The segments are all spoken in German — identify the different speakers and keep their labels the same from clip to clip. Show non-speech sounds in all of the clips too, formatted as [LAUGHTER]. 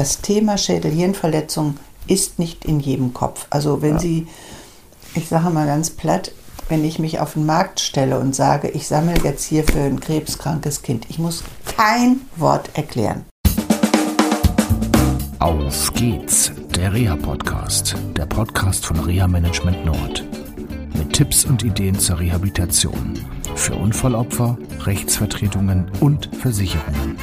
Speaker 1: das Thema Schädel-Hirnverletzung ist nicht in jedem Kopf. Also wenn ja. Sie, ich sage mal ganz platt, wenn ich mich auf den Markt stelle und sage, ich sammle jetzt hier für ein krebskrankes Kind, ich muss kein Wort erklären.
Speaker 2: Auf geht's, der Reha-Podcast, der Podcast von Reha Management Nord. Mit Tipps und Ideen zur Rehabilitation für Unfallopfer, Rechtsvertretungen und Versicherungen.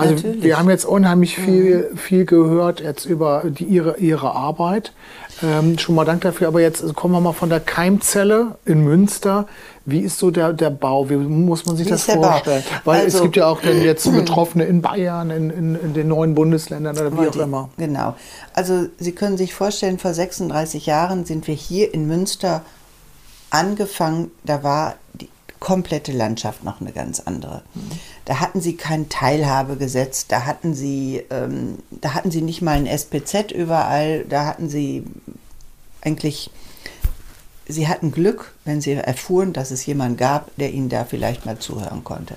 Speaker 3: Also Natürlich. wir haben jetzt unheimlich viel, viel gehört jetzt über die, ihre, ihre Arbeit. Ähm, schon mal Dank dafür. Aber jetzt kommen wir mal von der Keimzelle in Münster. Wie ist so der, der Bau? Wie muss man sich Wie das vorstellen? Weil also, es gibt ja auch dann jetzt [CLEARS THROAT] Betroffene in Bayern, in, in, in den neuen Bundesländern oder wie auch immer.
Speaker 1: Genau. Also Sie können sich vorstellen, vor 36 Jahren sind wir hier in Münster angefangen. Da war die komplette Landschaft noch eine ganz andere. Da hatten sie kein Teilhabegesetz, da hatten sie, ähm, da hatten sie nicht mal ein SPZ überall, da hatten sie eigentlich, sie hatten Glück, wenn sie erfuhren, dass es jemanden gab, der ihnen da vielleicht mal zuhören konnte.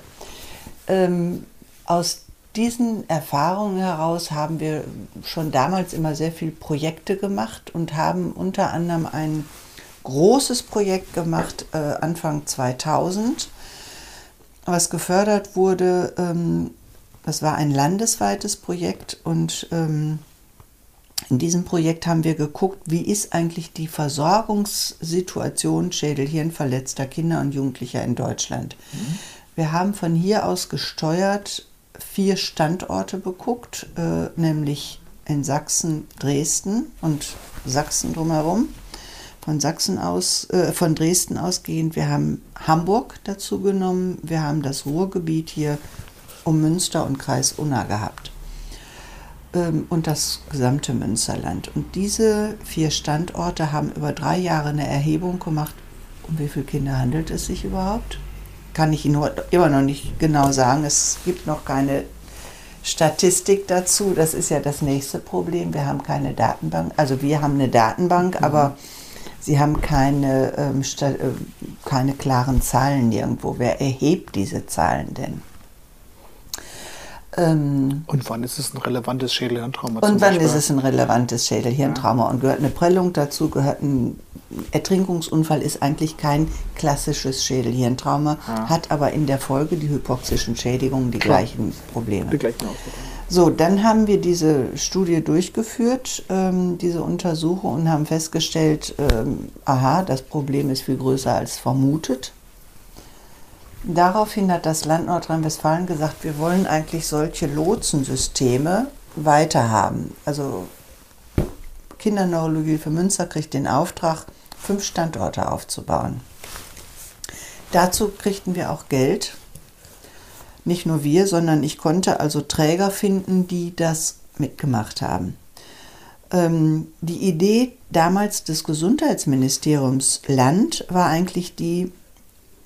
Speaker 1: Ähm, aus diesen Erfahrungen heraus haben wir schon damals immer sehr viele Projekte gemacht und haben unter anderem ein großes Projekt gemacht, äh, Anfang 2000, was gefördert wurde. Ähm, das war ein landesweites Projekt und ähm, in diesem Projekt haben wir geguckt, wie ist eigentlich die Versorgungssituation schädelhirnverletzter Kinder und Jugendlicher in Deutschland. Mhm. Wir haben von hier aus gesteuert vier Standorte beguckt, äh, nämlich in Sachsen, Dresden und Sachsen drumherum von Sachsen aus, äh, von Dresden ausgehend. Wir haben Hamburg dazu genommen. Wir haben das Ruhrgebiet hier um Münster und Kreis Unna gehabt. Ähm, und das gesamte Münsterland. Und diese vier Standorte haben über drei Jahre eine Erhebung gemacht. Um wie viele Kinder handelt es sich überhaupt? Kann ich Ihnen immer noch nicht genau sagen. Es gibt noch keine Statistik dazu. Das ist ja das nächste Problem. Wir haben keine Datenbank. Also wir haben eine Datenbank, mhm. aber Sie haben keine, ähm, äh, keine klaren Zahlen nirgendwo. Wer erhebt diese Zahlen denn?
Speaker 3: Ähm, und wann ist es ein relevantes Schädelhirntrauma?
Speaker 1: Und wann Beispiel? ist es ein relevantes Schädelhirntrauma? Ja. Und gehört eine Prellung dazu, gehört ein Ertrinkungsunfall, ist eigentlich kein klassisches Schädelhirntrauma, ja. hat aber in der Folge die hypoxischen Schädigungen die Klar. gleichen Probleme. Die gleichen Auswirkungen. So, dann haben wir diese Studie durchgeführt, ähm, diese Untersuchung und haben festgestellt, ähm, aha, das Problem ist viel größer als vermutet. Daraufhin hat das Land Nordrhein-Westfalen gesagt, wir wollen eigentlich solche Lotsensysteme weiterhaben. Also Kinderneurologie für Münster kriegt den Auftrag, fünf Standorte aufzubauen. Dazu kriegten wir auch Geld nicht nur wir, sondern ich konnte also Träger finden, die das mitgemacht haben. Ähm, die Idee damals des Gesundheitsministeriums Land war eigentlich die,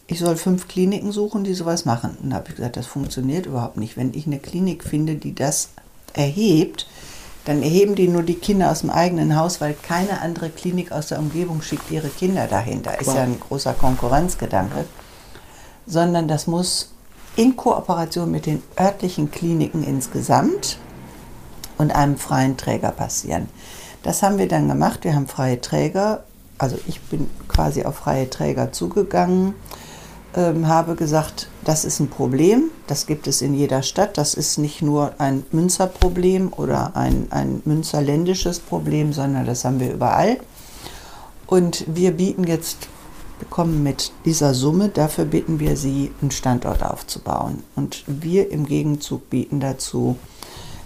Speaker 1: ich soll fünf Kliniken suchen, die sowas machen. Und da habe ich gesagt, das funktioniert überhaupt nicht. Wenn ich eine Klinik finde, die das erhebt, dann erheben die nur die Kinder aus dem eigenen Haus, weil keine andere Klinik aus der Umgebung schickt ihre Kinder dahin. Da ist ja ein großer Konkurrenzgedanke. Sondern das muss in Kooperation mit den örtlichen Kliniken insgesamt und einem freien Träger passieren. Das haben wir dann gemacht. Wir haben freie Träger, also ich bin quasi auf freie Träger zugegangen, ähm, habe gesagt, das ist ein Problem, das gibt es in jeder Stadt, das ist nicht nur ein Münzerproblem oder ein, ein münzerländisches Problem, sondern das haben wir überall. Und wir bieten jetzt bekommen mit dieser Summe, dafür bitten wir Sie, einen Standort aufzubauen. Und wir im Gegenzug bieten dazu,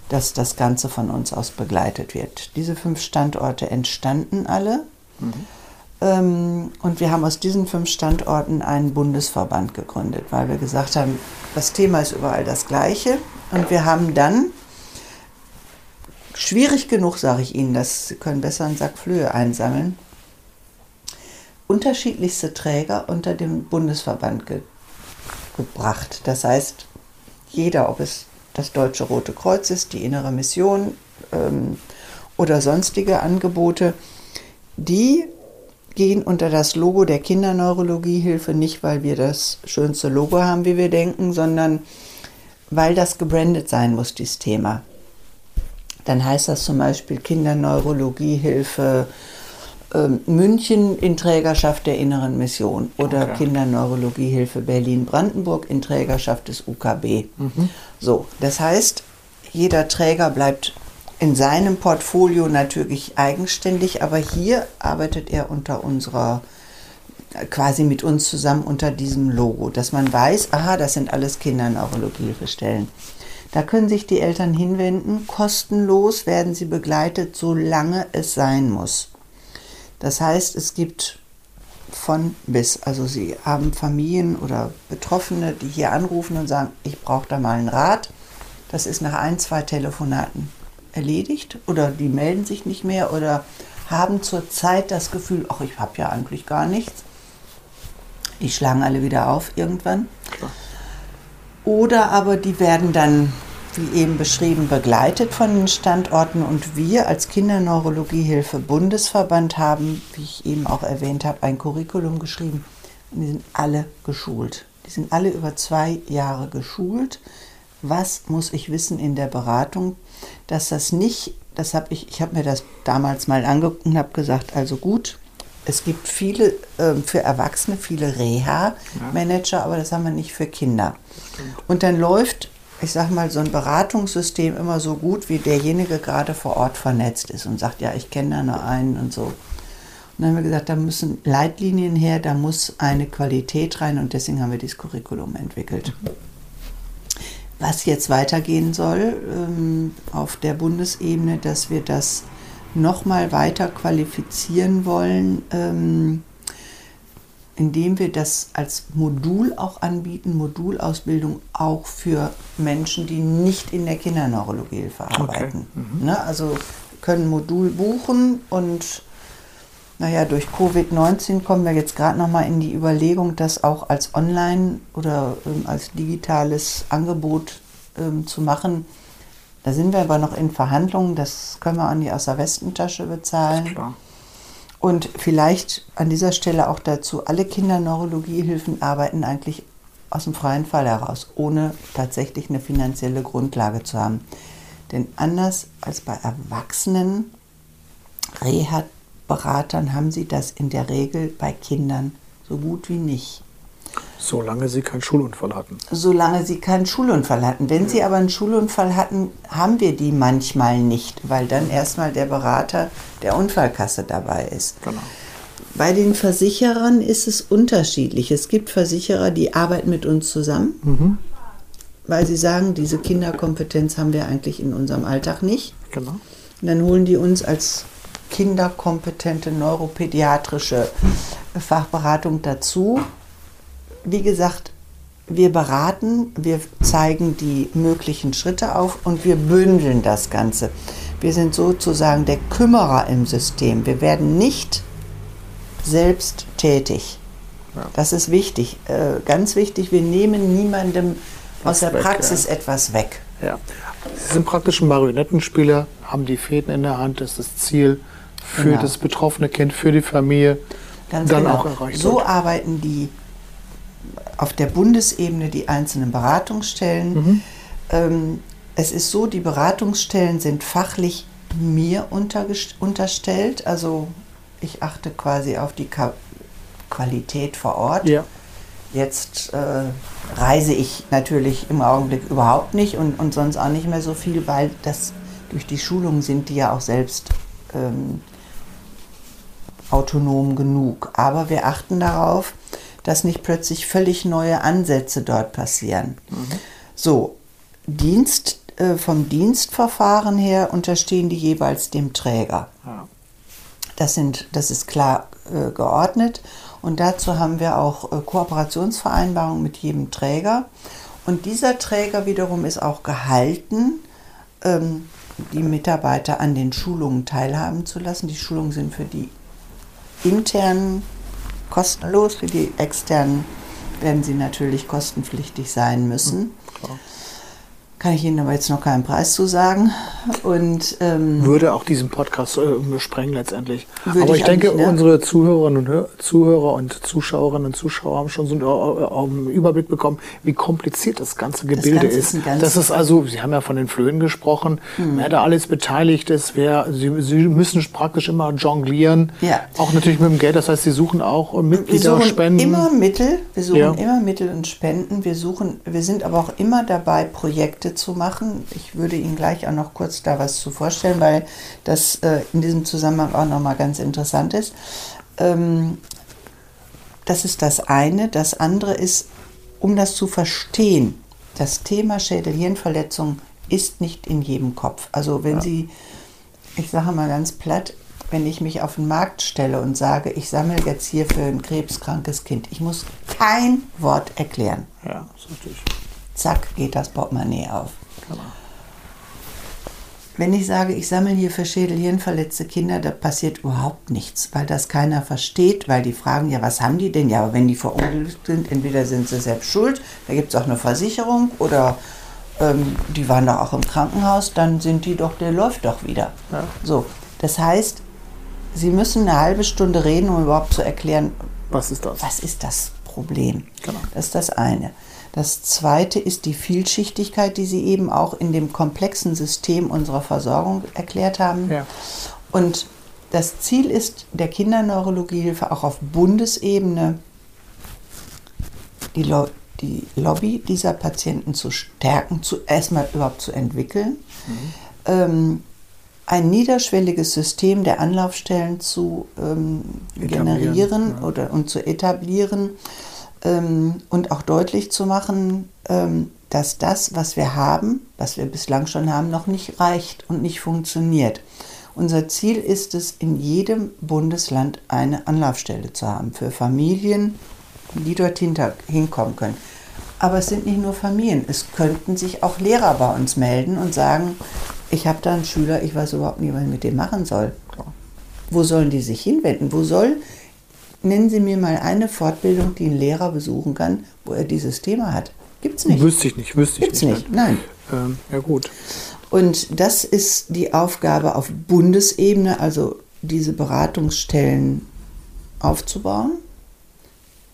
Speaker 1: dass das Ganze von uns aus begleitet wird. Diese fünf Standorte entstanden alle. Mhm. Ähm, und wir haben aus diesen fünf Standorten einen Bundesverband gegründet, weil wir gesagt haben, das Thema ist überall das gleiche. Und wir haben dann, schwierig genug, sage ich Ihnen, dass Sie können besser einen Sack Flöhe einsammeln, unterschiedlichste Träger unter dem Bundesverband ge gebracht. Das heißt, jeder, ob es das Deutsche Rote Kreuz ist, die Innere Mission ähm, oder sonstige Angebote, die gehen unter das Logo der Kinderneurologiehilfe nicht, weil wir das schönste Logo haben, wie wir denken, sondern weil das gebrandet sein muss, dieses Thema. Dann heißt das zum Beispiel Kinderneurologiehilfe München in Trägerschaft der Inneren Mission oder okay. Kinderneurologiehilfe Berlin-Brandenburg in Trägerschaft des UKB. Mhm. So, das heißt, jeder Träger bleibt in seinem Portfolio natürlich eigenständig, aber hier arbeitet er unter unserer quasi mit uns zusammen unter diesem Logo, dass man weiß, aha, das sind alles Kinderneurologiehilfestellen. Da können sich die Eltern hinwenden, kostenlos werden sie begleitet, solange es sein muss. Das heißt, es gibt von bis, also sie haben Familien oder Betroffene, die hier anrufen und sagen, ich brauche da mal einen Rat. Das ist nach ein, zwei Telefonaten erledigt oder die melden sich nicht mehr oder haben zurzeit das Gefühl, ach, ich habe ja eigentlich gar nichts. Die schlagen alle wieder auf irgendwann. Oder aber die werden dann, wie eben beschrieben, begleitet von den Standorten und wir als Kinderneurologiehilfe Bundesverband haben, wie ich eben auch erwähnt habe, ein Curriculum geschrieben und die sind alle geschult. Die sind alle über zwei Jahre geschult. Was muss ich wissen in der Beratung, dass das nicht, das habe ich, ich habe mir das damals mal angeguckt und habe gesagt, also gut, es gibt viele äh, für Erwachsene, viele Reha-Manager, aber das haben wir nicht für Kinder. Und dann läuft, ich sag mal, so ein Beratungssystem immer so gut, wie derjenige gerade vor Ort vernetzt ist und sagt, ja, ich kenne da nur einen und so. Und dann haben wir gesagt, da müssen Leitlinien her, da muss eine Qualität rein und deswegen haben wir dieses Curriculum entwickelt. Was jetzt weitergehen soll ähm, auf der Bundesebene, dass wir das nochmal weiter qualifizieren wollen, ähm, indem wir das als Modul auch anbieten, Modulausbildung auch für Menschen, die nicht in der Kinderneurologiehilfe arbeiten. Okay. Mhm. Ne, also können Modul buchen und naja, durch Covid-19 kommen wir jetzt gerade nochmal in die Überlegung, das auch als Online- oder ähm, als digitales Angebot ähm, zu machen da sind wir aber noch in Verhandlungen, das können wir auch nicht aus der Westentasche bezahlen. Klar. Und vielleicht an dieser Stelle auch dazu, alle Kinderneurologiehilfen arbeiten eigentlich aus dem freien Fall heraus, ohne tatsächlich eine finanzielle Grundlage zu haben. Denn anders als bei Erwachsenen Reha-Beratern haben sie das in der Regel bei Kindern so gut wie nicht.
Speaker 3: Solange sie keinen Schulunfall hatten.
Speaker 1: Solange sie keinen Schulunfall hatten. Wenn sie aber einen Schulunfall hatten, haben wir die manchmal nicht, weil dann erstmal der Berater der Unfallkasse dabei ist. Genau. Bei den Versicherern ist es unterschiedlich. Es gibt Versicherer, die arbeiten mit uns zusammen, mhm. weil sie sagen, diese Kinderkompetenz haben wir eigentlich in unserem Alltag nicht. Genau. Und dann holen die uns als kinderkompetente neuropädiatrische Fachberatung dazu wie gesagt, wir beraten, wir zeigen die möglichen Schritte auf und wir bündeln das Ganze. Wir sind sozusagen der Kümmerer im System. Wir werden nicht selbst tätig. Ja. Das ist wichtig, äh, ganz wichtig. Wir nehmen niemandem aus der weg, Praxis ja. etwas weg.
Speaker 3: Ja. Sie sind praktisch ein Marionettenspieler, haben die Fäden in der Hand, das ist das Ziel für genau. das betroffene Kind, für die Familie.
Speaker 1: Ganz dann genau. auch erreicht So wird. arbeiten die auf der Bundesebene die einzelnen Beratungsstellen. Mhm. Ähm, es ist so, die Beratungsstellen sind fachlich mir unterstellt. Also ich achte quasi auf die Ka Qualität vor Ort. Ja. Jetzt äh, reise ich natürlich im Augenblick überhaupt nicht und, und sonst auch nicht mehr so viel, weil das durch die Schulung sind die ja auch selbst ähm, autonom genug. Aber wir achten darauf, dass nicht plötzlich völlig neue Ansätze dort passieren. Mhm. So, Dienst, äh, vom Dienstverfahren her unterstehen die jeweils dem Träger. Ja. Das, sind, das ist klar äh, geordnet und dazu haben wir auch äh, Kooperationsvereinbarungen mit jedem Träger. Und dieser Träger wiederum ist auch gehalten, ähm, die Mitarbeiter an den Schulungen teilhaben zu lassen. Die Schulungen sind für die internen kostenlos. Für die externen werden sie natürlich kostenpflichtig sein müssen. Klar. Kann ich Ihnen aber jetzt noch keinen Preis zu sagen. Und, ähm,
Speaker 3: würde auch diesen Podcast äh, sprengen letztendlich. Aber ich, ich denke, ne? unsere Zuhörerinnen und Zuhörer und Zuschauerinnen und Zuschauer haben schon so einen, äh, Überblick bekommen, wie kompliziert das ganze Gebilde das ist. ist das ist also, Sie haben ja von den Flöhen gesprochen, mhm. wer da alles beteiligt ist, wer, Sie, Sie müssen praktisch immer jonglieren. Ja. Auch natürlich mit dem Geld, das heißt, Sie suchen auch Mitglieder,
Speaker 1: wir
Speaker 3: Spenden.
Speaker 1: Immer Mittel, wir suchen ja. immer Mittel und Spenden. Wir suchen, wir sind aber auch immer dabei, Projekte zu machen. Ich würde Ihnen gleich auch noch kurz da was zu vorstellen, weil das äh, in diesem Zusammenhang auch nochmal ganz interessant ist. Ähm, das ist das eine. Das andere ist, um das zu verstehen, das Thema Schädel-Hirnverletzung ist nicht in jedem Kopf. Also wenn ja. Sie, ich sage mal ganz platt, wenn ich mich auf den Markt stelle und sage, ich sammle jetzt hier für ein krebskrankes Kind, ich muss kein Wort erklären. Ja, das ist natürlich zack, geht das Portemonnaie auf. Genau. Wenn ich sage, ich sammle hier für Schädelhirnverletzte Kinder, da passiert überhaupt nichts, weil das keiner versteht, weil die fragen, ja, was haben die denn? Ja, aber wenn die verunglückt sind, entweder sind sie selbst schuld, da gibt es auch eine Versicherung oder ähm, die waren doch auch im Krankenhaus, dann sind die doch, der läuft doch wieder. Ja. So, das heißt, sie müssen eine halbe Stunde reden, um überhaupt zu erklären,
Speaker 3: was ist das,
Speaker 1: was ist das Problem. Genau. Das ist das eine. Das zweite ist die Vielschichtigkeit, die Sie eben auch in dem komplexen System unserer Versorgung erklärt haben. Ja. Und das Ziel ist der Kinderneurologiehilfe auch auf Bundesebene die, Lo die Lobby dieser Patienten zu stärken, zu, erstmal überhaupt zu entwickeln, mhm. ähm, ein niederschwelliges System der Anlaufstellen zu ähm, generieren ja. oder, und zu etablieren, ähm, und auch deutlich zu machen, ähm, dass das, was wir haben, was wir bislang schon haben, noch nicht reicht und nicht funktioniert. Unser Ziel ist es, in jedem Bundesland eine Anlaufstelle zu haben für Familien, die dort hinkommen können. Aber es sind nicht nur Familien, es könnten sich auch Lehrer bei uns melden und sagen, ich habe da einen Schüler, ich weiß überhaupt nicht, was ich mit dem machen soll. Wo sollen die sich hinwenden? Wo soll nennen Sie mir mal eine Fortbildung, die ein Lehrer besuchen kann, wo er dieses Thema hat. Gibt es nicht.
Speaker 3: Wüsste ich nicht, wüsste Gibt's
Speaker 1: ich nicht. nicht. Nein.
Speaker 3: Ähm, ja, gut.
Speaker 1: Und das ist die Aufgabe auf Bundesebene, also diese Beratungsstellen aufzubauen,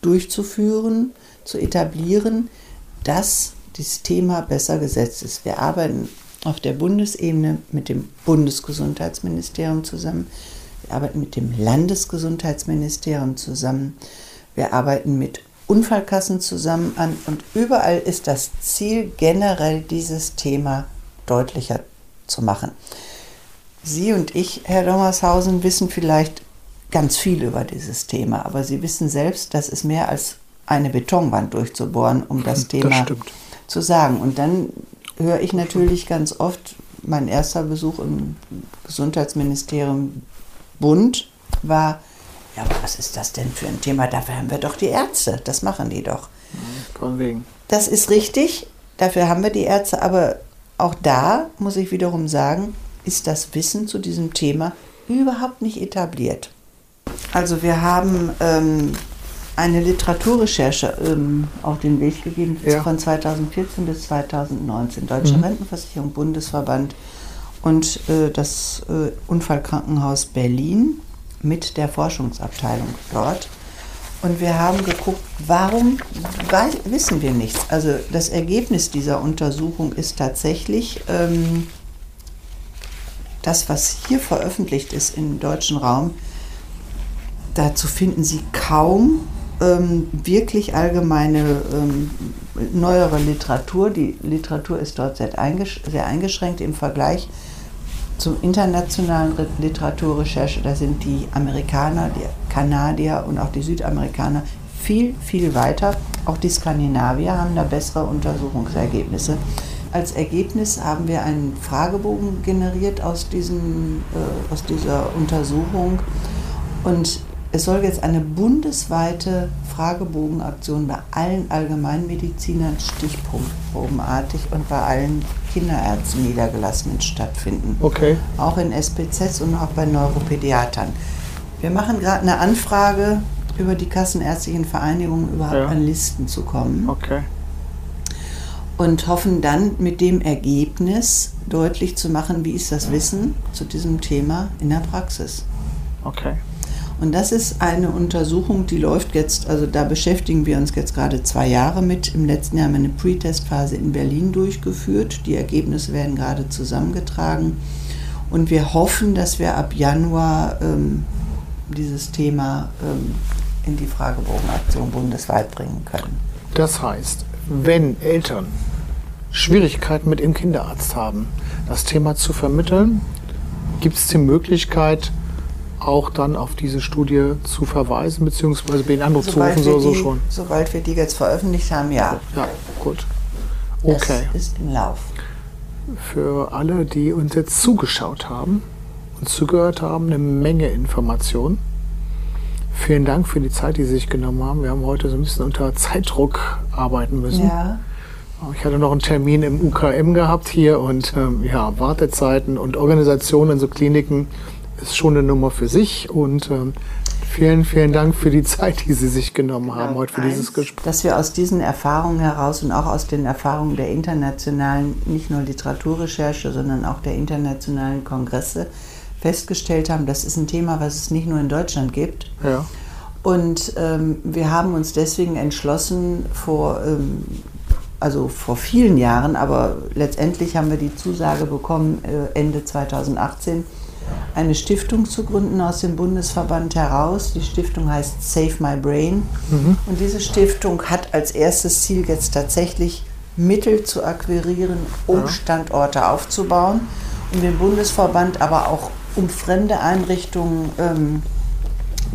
Speaker 1: durchzuführen, zu etablieren, dass das Thema besser gesetzt ist. Wir arbeiten auf der Bundesebene mit dem Bundesgesundheitsministerium zusammen. Wir arbeiten mit dem Landesgesundheitsministerium zusammen. Wir arbeiten mit Unfallkassen zusammen an und überall ist das Ziel generell dieses Thema deutlicher zu machen. Sie und ich, Herr Dommershausen, wissen vielleicht ganz viel über dieses Thema, aber Sie wissen selbst, das ist mehr als eine Betonwand durchzubohren, um das, das Thema stimmt. zu sagen. Und dann höre ich natürlich ganz oft, mein erster Besuch im Gesundheitsministerium Bund war, ja, aber was ist das denn für ein Thema? Dafür haben wir doch die Ärzte, das machen die doch.
Speaker 3: Von wegen.
Speaker 1: Das ist richtig, dafür haben wir die Ärzte, aber auch da muss ich wiederum sagen, ist das Wissen zu diesem Thema überhaupt nicht etabliert. Also wir haben ähm, eine Literaturrecherche ähm, auf den Weg gegeben ja. von 2014 bis 2019. Deutsche mhm. Rentenversicherung, Bundesverband und äh, das äh, Unfallkrankenhaus Berlin mit der Forschungsabteilung dort. Und wir haben geguckt, warum wissen wir nichts. Also das Ergebnis dieser Untersuchung ist tatsächlich ähm, das, was hier veröffentlicht ist im deutschen Raum. Dazu finden Sie kaum ähm, wirklich allgemeine ähm, neuere Literatur. Die Literatur ist dort sehr eingeschränkt im Vergleich zum internationalen Literaturrecherche, da sind die Amerikaner, die Kanadier und auch die Südamerikaner viel, viel weiter. Auch die Skandinavier haben da bessere Untersuchungsergebnisse. Als Ergebnis haben wir einen Fragebogen generiert aus, diesem, äh, aus dieser Untersuchung und es soll jetzt eine bundesweite Fragebogenaktion bei allen Allgemeinmedizinern stichprobenartig und bei allen Kinderärzten niedergelassenen stattfinden.
Speaker 3: Okay.
Speaker 1: Auch in SPZs und auch bei Neuropädiatern. Wir machen gerade eine Anfrage über die kassenärztlichen Vereinigungen überhaupt ja. an Listen zu kommen.
Speaker 3: Okay.
Speaker 1: und hoffen dann mit dem Ergebnis deutlich zu machen, wie ist das Wissen zu diesem Thema in der Praxis.
Speaker 3: Okay.
Speaker 1: Und das ist eine Untersuchung, die läuft jetzt, also da beschäftigen wir uns jetzt gerade zwei Jahre mit. Im letzten Jahr haben wir eine Pre-Test-Phase in Berlin durchgeführt. Die Ergebnisse werden gerade zusammengetragen. Und wir hoffen, dass wir ab Januar ähm, dieses Thema ähm, in die Fragebogenaktion bundesweit bringen können.
Speaker 3: Das heißt, wenn Eltern Schwierigkeiten mit ihrem Kinderarzt haben, das Thema zu vermitteln, gibt es die Möglichkeit, auch dann auf diese Studie zu verweisen, beziehungsweise den Anruf zu rufen, so, so schon?
Speaker 1: Sobald wir die jetzt veröffentlicht haben, ja.
Speaker 3: Ja, gut. Okay.
Speaker 1: Das ist im Lauf.
Speaker 3: Für alle, die uns jetzt zugeschaut haben und zugehört haben, eine Menge Informationen. Vielen Dank für die Zeit, die Sie sich genommen haben. Wir haben heute so ein bisschen unter Zeitdruck arbeiten müssen.
Speaker 1: Ja.
Speaker 3: Ich hatte noch einen Termin im UKM gehabt hier und ähm, ja, Wartezeiten und Organisationen in so Kliniken ist schon eine Nummer für sich und ähm, vielen, vielen Dank für die Zeit, die Sie sich genommen haben heute für dieses Gespräch.
Speaker 1: Dass wir aus diesen Erfahrungen heraus und auch aus den Erfahrungen der internationalen, nicht nur Literaturrecherche, sondern auch der internationalen Kongresse festgestellt haben, das ist ein Thema, was es nicht nur in Deutschland gibt.
Speaker 3: Ja.
Speaker 1: Und ähm, wir haben uns deswegen entschlossen, vor, ähm, also vor vielen Jahren, aber letztendlich haben wir die Zusage bekommen, äh, Ende 2018, eine Stiftung zu gründen aus dem Bundesverband heraus. Die Stiftung heißt Save My Brain. Mhm. Und diese Stiftung hat als erstes Ziel jetzt tatsächlich Mittel zu akquirieren, um ja. Standorte aufzubauen, um den Bundesverband aber auch um fremde Einrichtungen, ähm,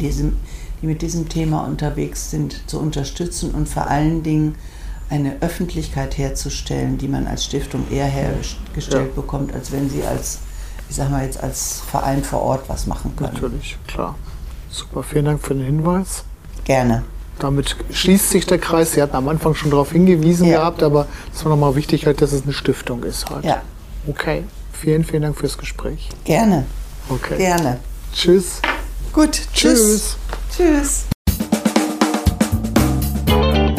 Speaker 1: diesem, die mit diesem Thema unterwegs sind, zu unterstützen und vor allen Dingen eine Öffentlichkeit herzustellen, die man als Stiftung eher hergestellt ja. bekommt, als wenn sie als, ich sag mal jetzt als Verein vor Ort was machen können.
Speaker 3: Natürlich, klar. Super, vielen Dank für den Hinweis.
Speaker 1: Gerne.
Speaker 3: Damit schließt sich der Kreis. Sie hatten am Anfang schon darauf hingewiesen ja. gehabt, aber es war nochmal wichtig, halt, dass es eine Stiftung ist. Halt.
Speaker 1: Ja.
Speaker 3: Okay. Vielen, vielen Dank fürs Gespräch.
Speaker 1: Gerne.
Speaker 3: Okay.
Speaker 1: Gerne.
Speaker 3: Tschüss.
Speaker 1: Gut, tschüss. Tschüss.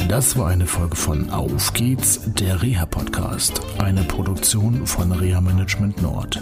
Speaker 2: Das war eine Folge von Auf geht's, der Reha-Podcast, eine Produktion von Reha Management Nord.